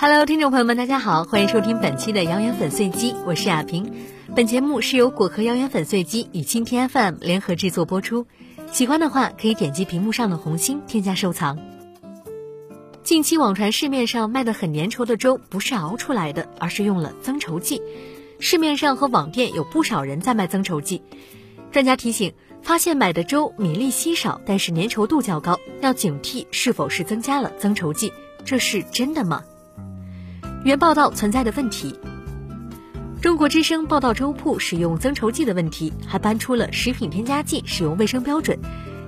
Hello，听众朋友们，大家好，欢迎收听本期的谣言粉碎机，我是亚萍。本节目是由果壳谣言粉碎机与蜻蜓 FM 联合制作播出。喜欢的话，可以点击屏幕上的红心添加收藏。近期网传市面上卖的很粘稠的粥，不是熬出来的，而是用了增稠剂。市面上和网店有不少人在卖增稠剂。专家提醒，发现买的粥米粒稀少，但是粘稠度较高，要警惕是否是增加了增稠剂。这是真的吗？原报道存在的问题。中国之声报道粥铺使用增稠剂的问题，还搬出了食品添加剂使用卫生标准，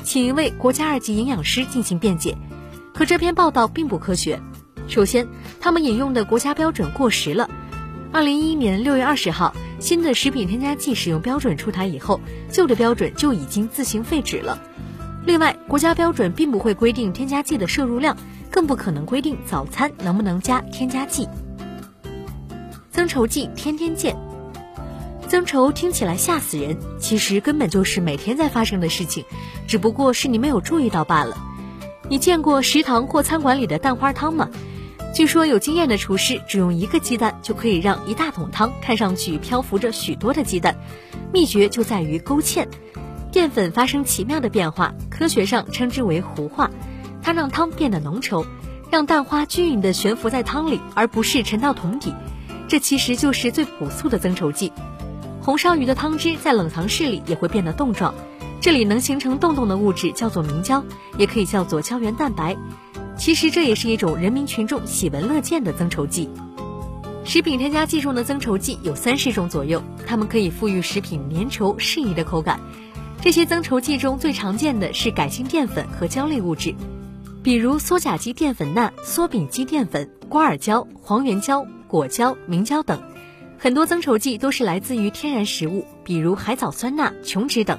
请一位国家二级营养师进行辩解。可这篇报道并不科学。首先，他们引用的国家标准过时了。二零一一年六月二十号，新的食品添加剂使用标准出台以后，旧的标准就已经自行废止了。另外，国家标准并不会规定添加剂的摄入量，更不可能规定早餐能不能加添加剂。增稠剂天天见，增稠听起来吓死人，其实根本就是每天在发生的事情，只不过是你没有注意到罢了。你见过食堂或餐馆里的蛋花汤吗？据说有经验的厨师只用一个鸡蛋就可以让一大桶汤看上去漂浮着许多的鸡蛋，秘诀就在于勾芡。淀粉发生奇妙的变化，科学上称之为糊化，它让汤变得浓稠，让蛋花均匀地悬浮在汤里，而不是沉到桶底。这其实就是最朴素的增稠剂。红烧鱼的汤汁在冷藏室里也会变得冻状。这里能形成洞洞的物质叫做明胶，也可以叫做胶原蛋白。其实这也是一种人民群众喜闻乐见的增稠剂。食品添加剂中的增稠剂有三十种左右，它们可以赋予食品粘稠适宜的口感。这些增稠剂中最常见的是改性淀粉和胶类物质，比如羧甲基淀粉钠、羧丙基淀粉、瓜尔胶、黄原胶、果胶、明胶等。很多增稠剂都是来自于天然食物，比如海藻酸钠、琼脂等。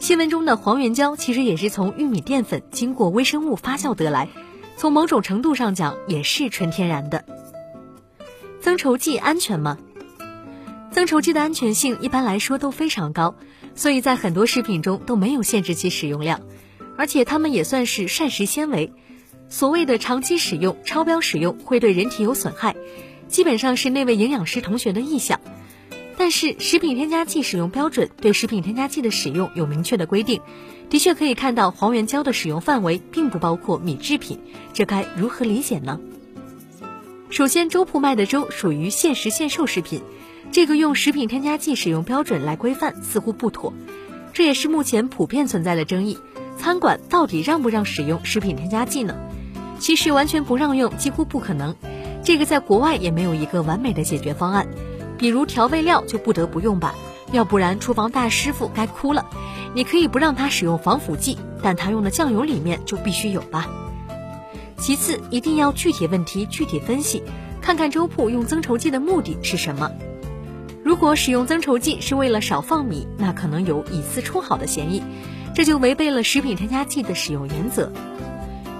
新闻中的黄原胶其实也是从玉米淀粉经过微生物发酵得来，从某种程度上讲也是纯天然的。增稠剂安全吗？增稠剂的安全性一般来说都非常高，所以在很多食品中都没有限制其使用量，而且它们也算是膳食纤维。所谓的长期使用、超标使用会对人体有损害，基本上是那位营养师同学的臆想。但是，食品添加剂使用标准对食品添加剂的使用有明确的规定，的确可以看到黄原胶的使用范围并不包括米制品，这该如何理解呢？首先，粥铺卖的粥属于限时限售食品，这个用食品添加剂使用标准来规范似乎不妥，这也是目前普遍存在的争议：餐馆到底让不让使用食品添加剂呢？其实完全不让用几乎不可能，这个在国外也没有一个完美的解决方案。比如调味料就不得不用吧，要不然厨房大师傅该哭了。你可以不让他使用防腐剂，但他用的酱油里面就必须有吧。其次，一定要具体问题具体分析，看看粥铺用增稠剂的目的是什么。如果使用增稠剂是为了少放米，那可能有以次充好的嫌疑，这就违背了食品添加剂的使用原则。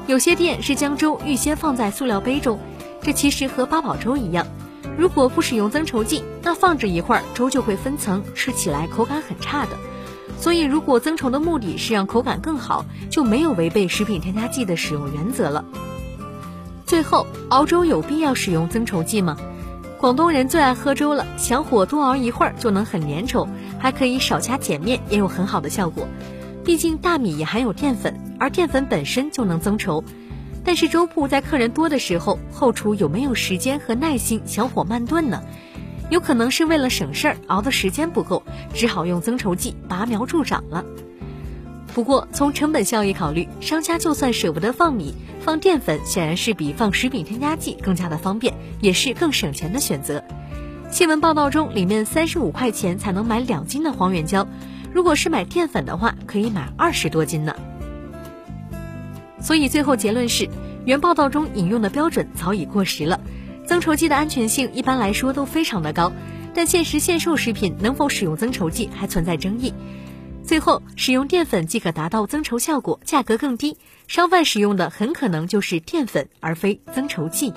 有些店是将粥预先放在塑料杯中，这其实和八宝粥一样。如果不使用增稠剂，那放置一会儿粥就会分层，吃起来口感很差的。所以，如果增稠的目的是让口感更好，就没有违背食品添加剂的使用原则了。最后，熬粥有必要使用增稠剂吗？广东人最爱喝粥了，小火多熬一会儿就能很粘稠，还可以少加碱面，也有很好的效果。毕竟大米也含有淀粉，而淀粉本身就能增稠。但是粥铺在客人多的时候，后厨有没有时间和耐心小火慢炖呢？有可能是为了省事儿，熬的时间不够，只好用增稠剂拔苗助长了。不过从成本效益考虑，商家就算舍不得放米，放淀粉显然是比放食品添加剂更加的方便，也是更省钱的选择。新闻报道中，里面三十五块钱才能买两斤的黄原胶，如果是买淀粉的话，可以买二十多斤呢。所以最后结论是，原报道中引用的标准早已过时了。增稠剂的安全性一般来说都非常的高，但限时限售食品能否使用增稠剂还存在争议。最后，使用淀粉即可达到增稠效果，价格更低，商贩使用的很可能就是淀粉而非增稠剂。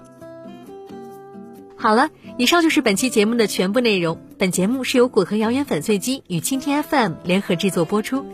好了，以上就是本期节目的全部内容。本节目是由果壳谣言粉碎机与蜻蜓 FM 联合制作播出。